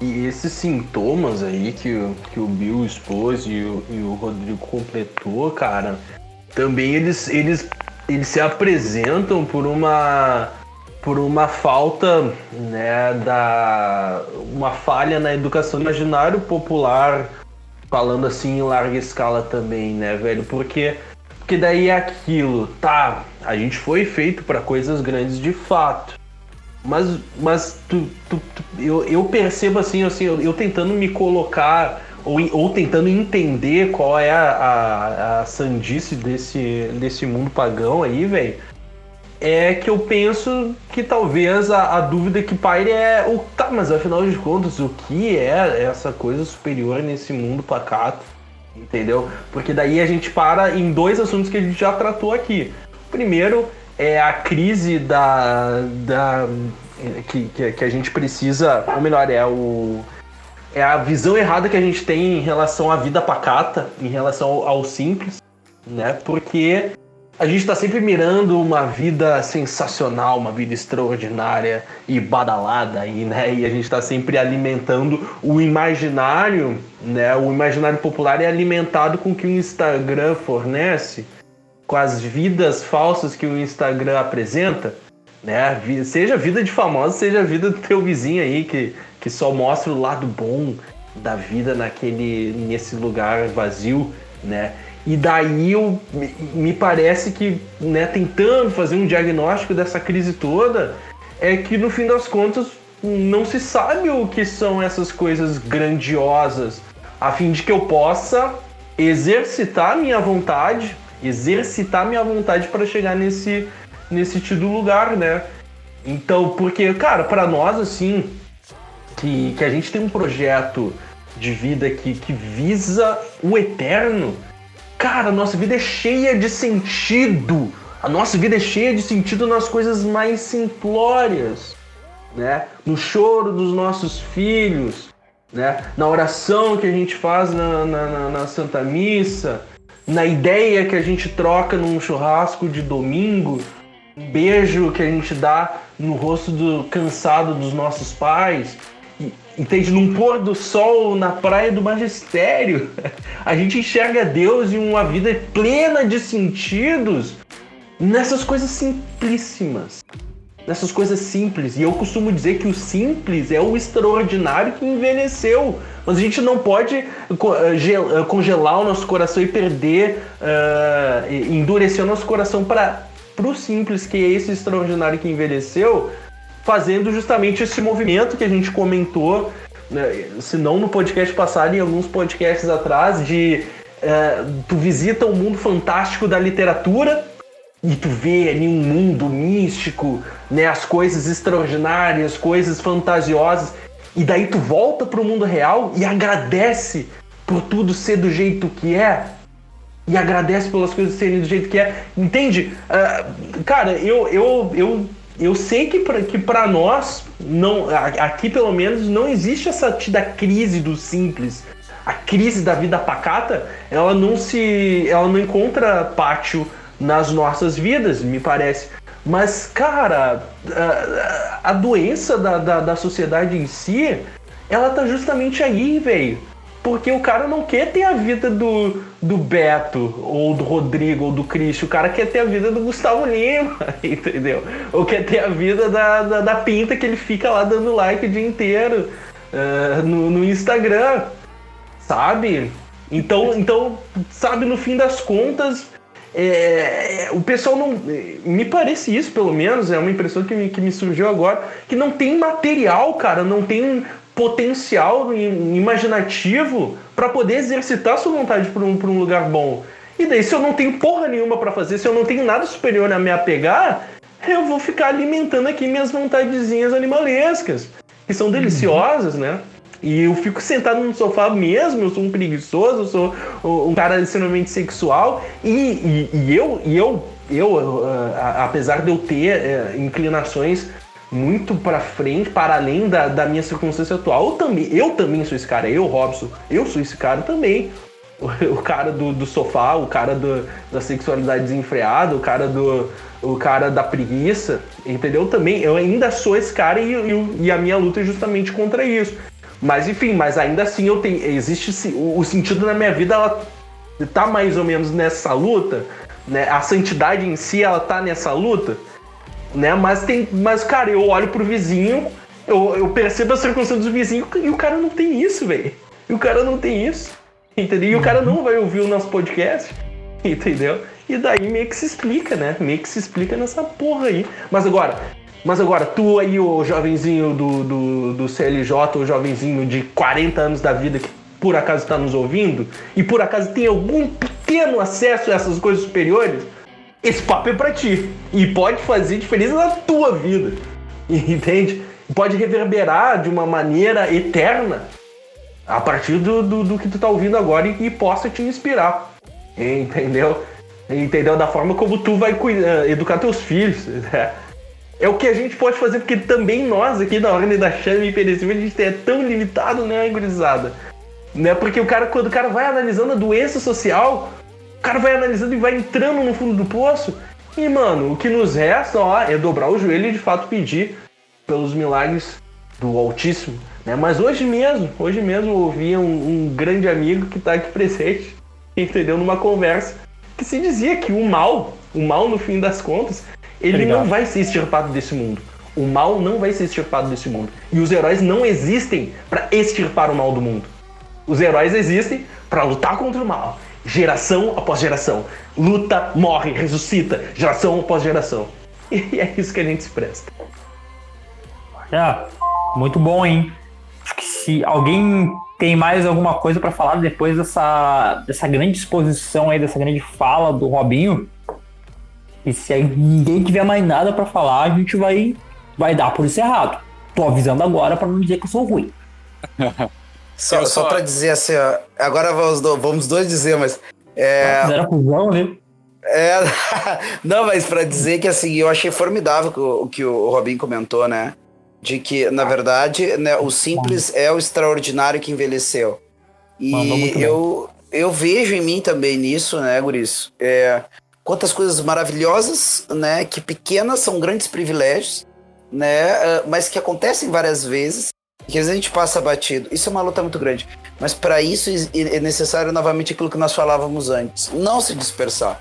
e esses sintomas aí que, que o Bill expôs e o, e o Rodrigo completou, cara, também eles, eles, eles se apresentam por uma por uma falta, né, da uma falha na educação do imaginário popular, falando assim em larga escala também, né, velho? Porque porque daí é aquilo, tá? A gente foi feito para coisas grandes de fato. Mas, mas tu, tu- tu- eu, eu percebo assim, assim eu, eu tentando me colocar ou, ou tentando entender qual é a, a, a sandice desse, desse mundo pagão aí, velho. É que eu penso que talvez a, a dúvida que paire é o tá, mas afinal de contas, o que é essa coisa superior nesse mundo pacato? Entendeu? Porque daí a gente para em dois assuntos que a gente já tratou aqui. Primeiro é a crise da. da que, que, que a gente precisa. Ou melhor, é o. É a visão errada que a gente tem em relação à vida pacata, em relação ao, ao simples, né? Porque a gente está sempre mirando uma vida sensacional, uma vida extraordinária e badalada, e, né? e a gente está sempre alimentando o imaginário, né? O imaginário popular é alimentado com o que o Instagram fornece, com as vidas falsas que o Instagram apresenta, né? Seja vida de famoso, seja vida do teu vizinho aí que, que só mostra o lado bom da vida naquele nesse lugar vazio, né? E daí eu, me parece que, né, tentando fazer um diagnóstico dessa crise toda, é que no fim das contas não se sabe o que são essas coisas grandiosas, a fim de que eu possa exercitar minha vontade, exercitar minha vontade para chegar nesse nesse tido lugar, né? Então, porque, cara, para nós assim, que, que a gente tem um projeto de vida que, que visa o eterno, cara, a nossa vida é cheia de sentido. A nossa vida é cheia de sentido nas coisas mais simplórias, né? No choro dos nossos filhos, né? Na oração que a gente faz na, na, na- na Santa Missa, na ideia que a gente troca num churrasco de domingo, um beijo que a gente dá no rosto do cansado dos nossos pais, entende? Num pôr do sol na praia do magistério, a gente enxerga Deus em uma vida plena de sentidos nessas coisas simplíssimas. Nessas coisas simples. E eu costumo dizer que o simples é o extraordinário que envelheceu. Mas a gente não pode eh, eh, congelar o nosso coração e perder, e endurecer o nosso coração para o simples, que é esse extraordinário que envelheceu, fazendo justamente esse movimento que a gente comentou, né, se não no podcast passado, em alguns podcasts atrás, de eh, tu visita o mundo fantástico da literatura e tu vê ali um mundo místico, né, as coisas extraordinárias, coisas fantasiosas, e daí tu volta pro mundo real e agradece por tudo ser do jeito que é, e agradece pelas coisas serem do jeito que é. Entende? Ah, cara, eu, eu, eu, eu sei que pra, que nós, não, aqui pelo menos, não existe essa tida crise do simples. A crise da vida pacata, ela não se. ela não encontra pátio nas nossas vidas, me parece. Mas, cara, a, a doença da, da, da sociedade em si, ela tá justamente aí, velho. Porque o cara não quer ter a vida do, do Beto, ou do Rodrigo, ou do Cristo. O cara quer ter a vida do Gustavo Lima, entendeu? Ou quer ter a vida da, da, da pinta que ele fica lá dando like o dia inteiro ah, no, no Instagram, sabe? Então, então, sabe, no fim das contas, é, o pessoal não. Me parece isso, pelo menos, é uma impressão que me, que me surgiu agora, que não tem material, cara, não tem potencial im- imaginativo para poder exercitar sua vontade por um, um lugar bom. E daí, se eu não tenho porra nenhuma para fazer, se eu não tenho nada superior a me apegar, eu vou ficar alimentando aqui minhas vontadezinhas animalescas, que são deliciosas, né? E eu fico sentado no sofá mesmo, eu sou um preguiçoso, eu sou um cara extremamente sexual, e, e, e eu, e eu, eu ah, apesar de eu ter eh, inclinações muito para frente, para além da, da minha circunstância atual, eu também, eu também sou esse cara, eu, Robson, eu sou esse cara também. o, o cara do, do sofá, o cara do, da sexualidade desenfreada, o cara do. O cara da preguiça, entendeu? Também, eu ainda sou esse cara e, e, e a minha luta é justamente contra isso. Mas enfim, mas ainda assim eu tenho. Existe o, o sentido na minha vida, ela tá mais ou menos nessa luta, né? A santidade em si, ela tá nessa luta, né? Mas tem, mas cara, eu olho pro vizinho, eu, eu percebo a circunstância do vizinho e o cara não tem isso, velho. E o cara não tem isso, entendeu? E o cara não vai ouvir o nosso podcast, entendeu? E daí meio que se explica, né? Meio que se explica nessa porra aí. Mas agora, mas agora, tu aí, o jovenzinho do, do, do CLJ, o jovenzinho de 40 anos da vida que por acaso está nos ouvindo e por acaso tem algum pequeno acesso a essas coisas superiores, esse papo é para ti. E pode fazer diferença na tua vida. Entende? Pode reverberar de uma maneira eterna a partir do, do, do que tu tá ouvindo agora e, e possa te inspirar. Entendeu? Entendeu? Da forma como tu vai cuidar, educar teus filhos. Né? É o que a gente pode fazer, porque também nós aqui na Ordem da Chame Perecível, a gente é tão limitado, né, gurizada? Né? Porque o cara, quando o cara vai analisando a doença social, o cara vai analisando e vai entrando no fundo do poço. E, mano, o que nos resta, ó, é dobrar o joelho e de fato pedir pelos milagres do Altíssimo. Né? Mas hoje mesmo, hoje mesmo eu ouvi um, um grande amigo que está aqui presente, entendeu? Numa conversa, que se dizia que o mal, o mal no fim das contas, ele Obrigado. não vai ser extirpado desse mundo. O mal não vai ser extirpado desse mundo. E os heróis não existem para extirpar o mal do mundo. Os heróis existem para lutar contra o mal. Geração após geração. Luta, morre, ressuscita. Geração após geração. E é isso que a gente se presta. É, muito bom, hein? Acho que se alguém tem mais alguma coisa para falar depois dessa, dessa grande exposição aí, dessa grande fala do Robinho, e se aí ninguém tiver mais nada para falar, a gente vai, vai dar por isso errado. Tô avisando agora para não dizer que eu sou ruim. Só, Eu só só- pra dizer assim, ó, agora vamos, vamos dois dizer, mas. É, Fizeram fusão ali. é, não, mas pra dizer que assim, eu achei formidável o, que o Robin comentou, né? De que, na verdade, né, o simples é o extraordinário que envelheceu. E eu, eu vejo em mim também nisso, né, Guris? É, quantas coisas maravilhosas, né? Que pequenas são grandes privilégios, né? ah, Mas que acontecem várias vezes que às vezes a gente passa batido. Isso é uma luta muito grande. Mas para isso é necessário novamente aquilo que nós falávamos antes: não se dispersar,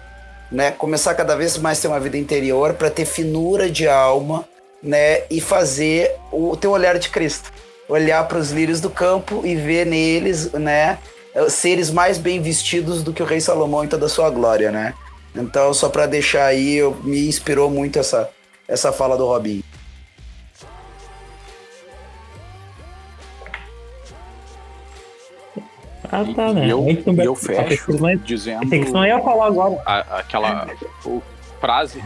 né? Começar cada vez mais a ter uma vida interior para ter finura de alma, né? E fazer o teu olhar de Cristo, olhar para os lírios do campo e ver neles, né? Seres mais bem vestidos do que o rei Salomão em toda a sua glória, né? Então, só para deixar aí, eu, me inspirou muito essa, essa fala do Robinho. Ah, tá, né? E eu, e eu fecho é- dizendo Tem que não ia falar agora. a- aquela o- frase.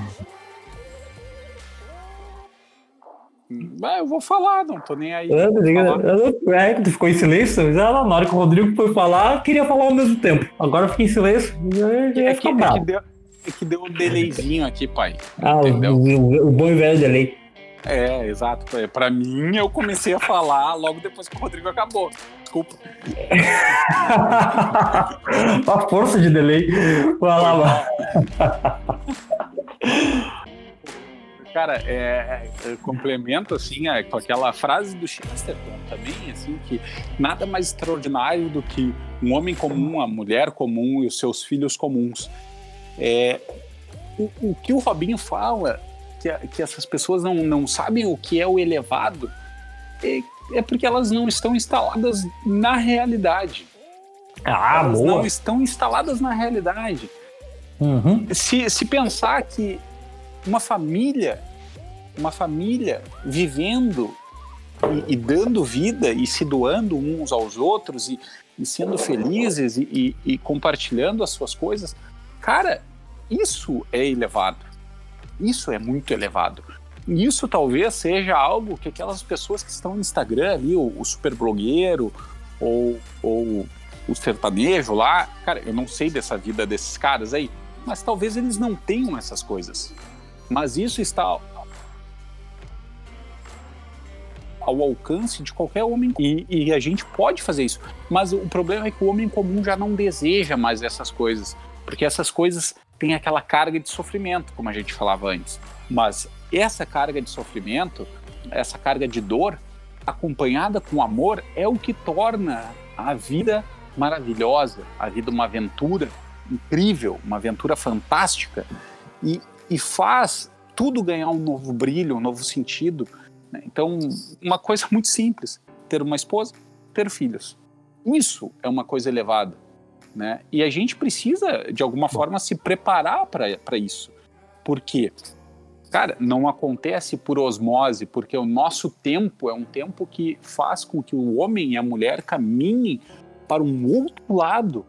Ah, eu vou falar, não tô nem aí. Eu, falar. eu, eu, é, tu ficou em silêncio? Mas ela, na hora que o Rodrigo foi falar, eu queria falar ao mesmo tempo. Agora eu fiquei em silêncio. Eu ia É que, é, que deu, é que deu um delayzinho aqui, pai. Ah, o, entendeu? o, o bom e velho delay. É, exato. Pra- Pra mim, eu comecei a falar logo depois que o Rodrigo acabou. Desculpa. a força de delay. Vai lá, vai. Cara, é, é, complemento assim é, com aquela frase do Chesterton também, assim, que nada mais extraordinário do que um homem comum, a mulher comum e os seus filhos comuns. É, o, o que o Robinho fala, que, a- que essas pessoas não, não sabem o que é o elevado, é, é porque elas não estão instaladas na realidade. Ah, elas boa. não estão instaladas na realidade Uhum. se, se pensar que uma família, uma família vivendo e, e dando vida e se doando uns aos outros e, e sendo felizes e, e- e compartilhando as suas coisas, cara, isso é elevado. Isso é muito elevado. E Isso talvez seja algo que aquelas pessoas que estão no Instagram ali, o, o super blogueiro ou, ou o sertanejo lá, cara, eu não sei dessa vida desses caras aí, mas talvez eles não tenham essas coisas. Mas isso está ao- ao alcance de qualquer homem e, e a gente pode fazer isso. Mas o problema é que o homem comum já não deseja mais essas coisas, porque essas coisas têm aquela carga de sofrimento, como a gente falava antes. Mas essa carga de sofrimento, essa carga de dor, acompanhada com amor, é o que torna a vida maravilhosa, a vida uma aventura incrível, uma aventura fantástica e, e faz tudo ganhar um novo brilho, um novo sentido. Né? Então, uma coisa muito simples: ter uma esposa, ter filhos. Isso é uma coisa elevada. Né? E a gente precisa, de alguma forma, se preparar para isso. Porque, cara, não acontece por osmose, porque o nosso tempo é um tempo que faz com que o homem e a mulher caminhem para um outro lado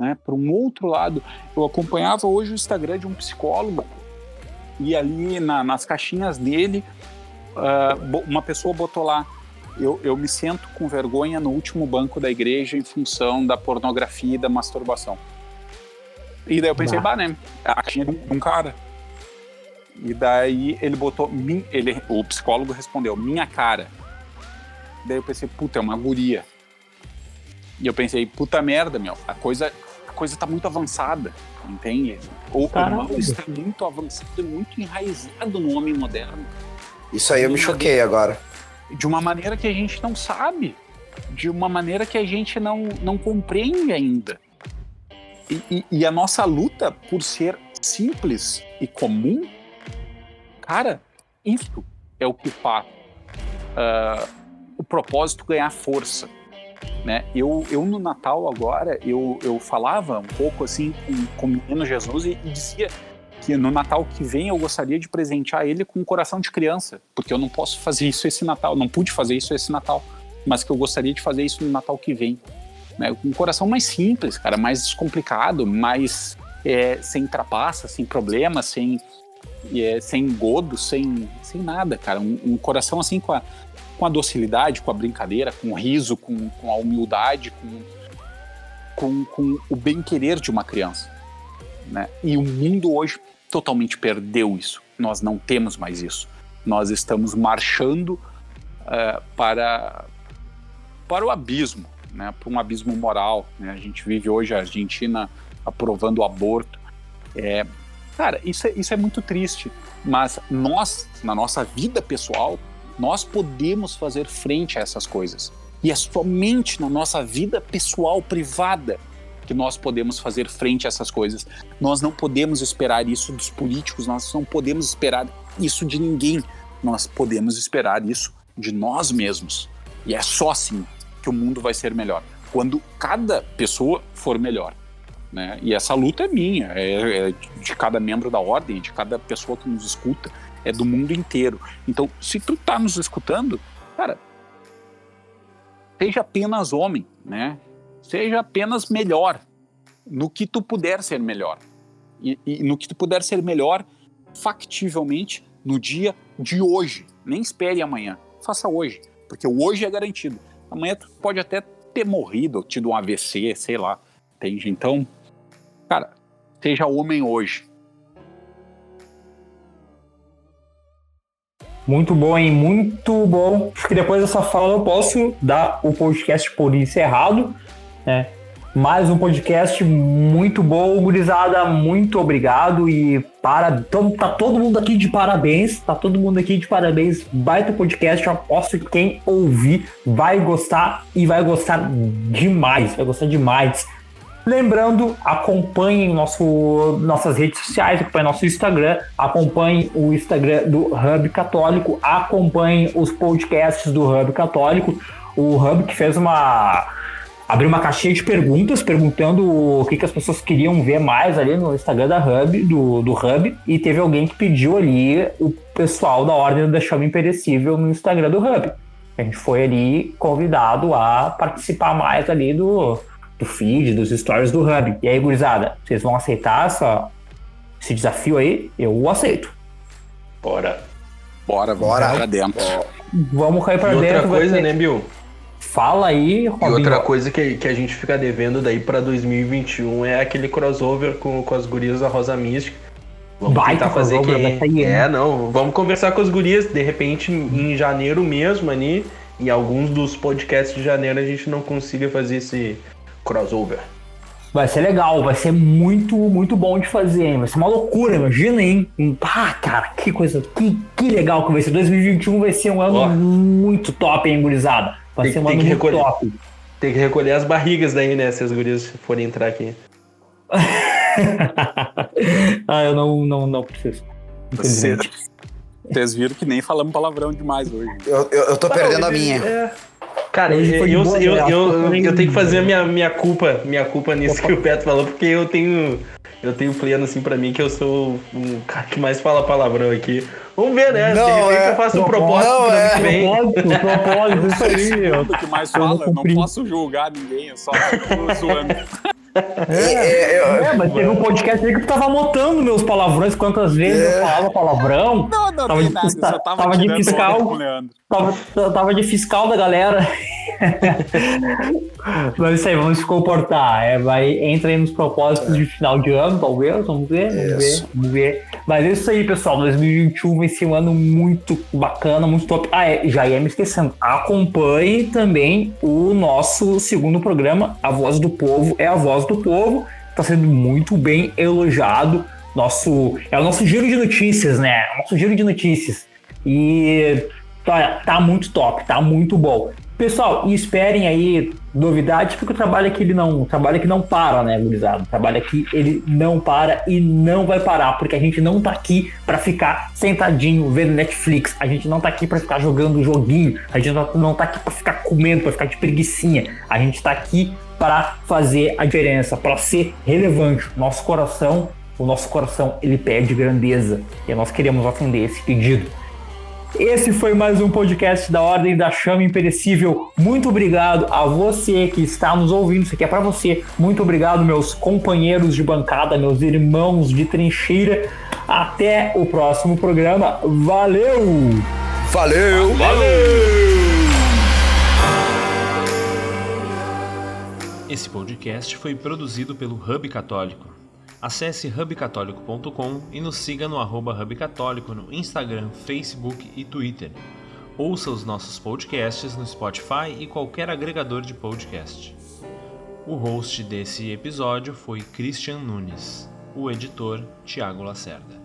né, para um outro lado. Eu acompanhava hoje o Instagram de um psicólogo e ali na, nas caixinhas dele, uh, uma pessoa botou lá: eu, eu me sento com vergonha no último banco da igreja em função da pornografia e da masturbação. E daí eu pensei, bah, né? A caixinha de um, cara. E daí ele botou, ele, o psicólogo respondeu, minha cara. Daí eu pensei, puta, é uma guria. E eu pensei, puta merda, meu, a coisa coisa está muito avançada, entende? O, o mal está muito avançado, muito enraizado no homem moderno. Isso aí eu me choquei agora. De uma maneira que a gente não sabe, de uma maneira que a gente não, não compreende ainda. E, e, e a nossa luta por ser simples e comum, cara, isso é o que faz uh, o propósito ganhar força né? Eu, eu no Natal agora, eu, eu falava um pouco assim com, com o menino Jesus e, e dizia que no Natal que vem eu gostaria de presentear ele com um coração de criança, porque eu não posso fazer isso esse Natal, não pude fazer isso esse Natal, mas que eu gostaria de fazer isso no Natal que vem. Né? Um coração mais simples, cara, mais descomplicado, mais é, sem trapaça, sem problemas, sem, é, sem godo, sem, sem nada, cara. Um, um coração assim com a, com a docilidade, com a brincadeira, com o riso, com, com a humildade, com, com, com o bem-querer de uma criança. Né? E o mundo hoje totalmente perdeu isso. Nós não temos mais isso. Nós estamos marchando uh, para, para o abismo, né? para um abismo moral. Né? A gente vive hoje a Argentina aprovando o aborto. É, cara, isso é, isso é muito triste. Mas nós, na nossa vida pessoal, nós podemos fazer frente a essas coisas. E é somente na nossa vida pessoal, privada, que nós podemos fazer frente a essas coisas. Nós não podemos esperar isso dos políticos, nós não podemos esperar isso de ninguém. Nós podemos esperar isso de nós mesmos. E é só assim que o mundo vai ser melhor. Quando cada pessoa for melhor. Né? E essa luta é minha, é, é de cada membro da ordem, de cada pessoa que nos escuta é do mundo inteiro. Então, se tu tá nos escutando, cara, seja apenas homem, né? Seja apenas melhor no que tu puder ser melhor. E, e no que tu puder ser melhor factivelmente no dia de hoje. Nem espere amanhã. Faça hoje, porque o hoje é garantido. Amanhã tu pode até ter morrido, tido um AVC, sei lá. Entende? Então, cara, seja homem hoje. Muito bom, hein? Muito bom. Acho que depois dessa fala eu posso dar o podcast por encerrado. Né? Mais um podcast muito bom, gurizada. Muito obrigado e para. tá todo mundo aqui de parabéns. Tá todo mundo aqui de parabéns. Baita podcast. Eu aposto que quem ouvir vai gostar e vai gostar demais. Vai gostar demais. Lembrando, acompanhem nosso, nossas redes sociais, acompanhem nosso Instagram, acompanhem o Instagram do Hub Católico, acompanhem os podcasts do Hub Católico. O Hub que fez uma. Abriu uma caixinha de perguntas, perguntando o que, que as pessoas queriam ver mais ali no Instagram da Hub, do, do Hub, e teve alguém que pediu ali o pessoal da Ordem da Chama Imperecível no Instagram do Hub. A gente foi ali convidado a participar mais ali do, do feed, dos stories do Hub. E aí, gurizada, vocês vão aceitar essa, esse desafio aí? Eu aceito. Bora. Bora, bora pra dentro. Vamos cair pra e dentro. Outra coisa, né, Bill? Fala aí, Robinho. E outra coisa que, que a gente fica devendo daí pra 2021 é aquele crossover com, com as gurias da Rosa Mística. Vamos Baita tentar fazer crossover, sair, É, não. Vamos conversar com as gurias, de repente, em janeiro mesmo, ali. Em alguns dos podcasts de janeiro a gente não consiga fazer esse crossover. Vai ser legal, vai ser muito, muito bom de fazer, hein? Vai ser uma loucura, imagina, hein? Ah, cara, que coisa, que, que legal que vai ser. 2021 vai ser um ano Ó. muito top, hein, gurizada? Vai Tem- ser um tem ano que muito recolher. top. Tem que recolher as barrigas daí, né? Se as gurias forem entrar aqui. ah, eu não, não, não preciso. Infelizmente. Vocês viram que nem falamos palavrão demais hoje. Eu, eu, eu tô perdendo a minha. É. Cara, eu, eu, eu, eu, tenho que fazer a minha, minha culpa, minha culpa nisso que o Beto falou, porque eu tenho. Eu tenho pleno assim pra mim que eu sou um cara que mais fala palavrão aqui. Vamos ver, né? Não, de repente é. eu faço um propósito não, é. que vem. Propósito, propósito, isso aí. Tudo que mais Eu não fala, eu não posso julgar ninguém, eu só tô zoando. É, é, eu- É, mas teve um podcast aí que tu tava anotando meus palavrões, quantas vezes eu falava palavrão. Não, não, Tava de nada, eu tava, tava de fiscal. Tava, tava de fiscal da galera. Mas isso aí, vamos se comportar. É, vai, entra aí nos propósitos de final de ano, talvez. Vamos ver, vamos Isso. ver, vamos ver. Mas é isso aí, pessoal. 2021 vai ser um ano muito bacana, muito top. Ah, é, já ia me esquecendo. Acompanhe também o nosso segundo programa, A Voz do Povo. É a Voz do Povo. Está sendo muito bem elogiado. Nosso, é o nosso giro de notícias, né? É o nosso giro de notícias. E tá, tá muito top, tá muito bom. Pessoal, e esperem aí novidades, porque o trabalho aqui ele não, o trabalho aqui não para, né, gurizada? O trabalho aqui ele não para e não vai parar, porque a gente não tá aqui pra ficar sentadinho vendo Netflix. A gente não tá aqui pra ficar jogando joguinho. A gente não, tá aqui pra ficar comendo, pra ficar de preguiçinha. A gente tá aqui para fazer a diferença, para ser relevante. Nosso coração, o nosso coração, ele pede grandeza e nós queremos atender esse pedido. Esse foi mais um podcast da Ordem da Chama Imperecível. Muito obrigado a você que está nos ouvindo. Isso aqui é para você. Muito obrigado, meus companheiros de bancada, meus irmãos de trincheira. Até o próximo programa. Valeu! Valeu! Esse podcast foi produzido pelo Hub Católico. Acesse hubcatólico.com e nos siga no arroba Hub Católico no Instagram, Facebook e Twitter. Ouça os nossos podcasts no Spotify e qualquer agregador de podcast. O host desse episódio foi Christian Nunes, o editor Tiago Lacerda.